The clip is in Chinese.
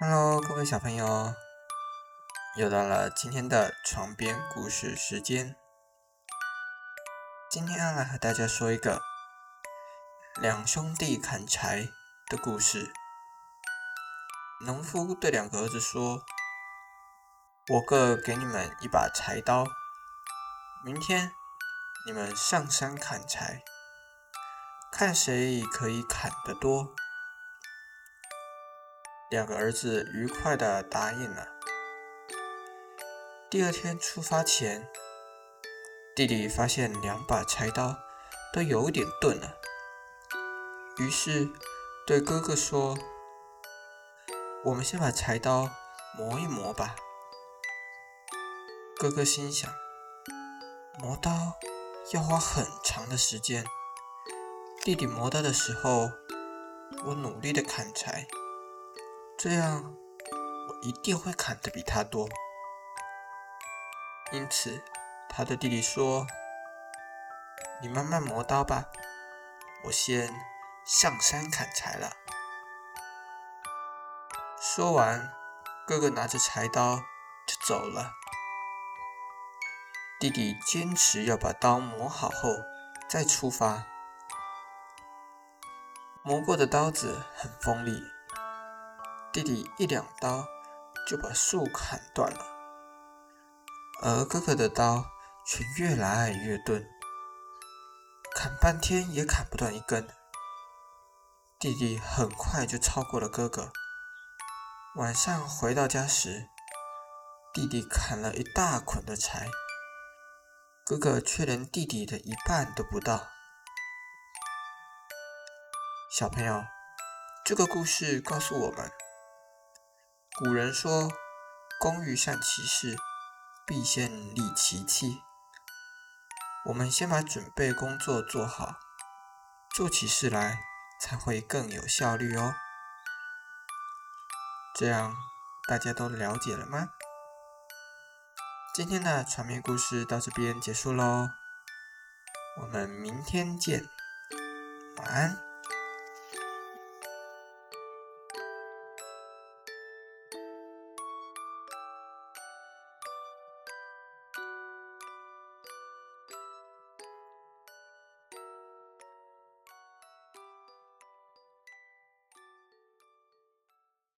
Hello，各位小朋友，又到了今天的床边故事时间。今天要来和大家说一个两兄弟砍柴的故事。农夫对两个儿子说：“我各给你们一把柴刀，明天你们上山砍柴，看谁可以砍得多。”两个儿子愉快地答应了。第二天出发前，弟弟发现两把柴刀都有点钝了，于是对哥哥说：“我们先把柴刀磨一磨吧。”哥哥心想：“磨刀要花很长的时间，弟弟磨刀的时候，我努力的砍柴。”这样，我一定会砍得比他多。因此，他对弟弟说：“你慢慢磨刀吧，我先上山砍柴了。”说完，哥哥拿着柴刀就走了。弟弟坚持要把刀磨好后再出发。磨过的刀子很锋利。弟弟一两刀就把树砍断了，而哥哥的刀却越来越钝，砍半天也砍不断一根。弟弟很快就超过了哥哥。晚上回到家时，弟弟砍了一大捆的柴，哥哥却连弟弟的一半都不到。小朋友，这个故事告诉我们。古人说：“工欲善其事，必先利其器。”我们先把准备工作做好，做起事来才会更有效率哦。这样大家都了解了吗？今天的场面故事到这边结束喽，我们明天见，晚安。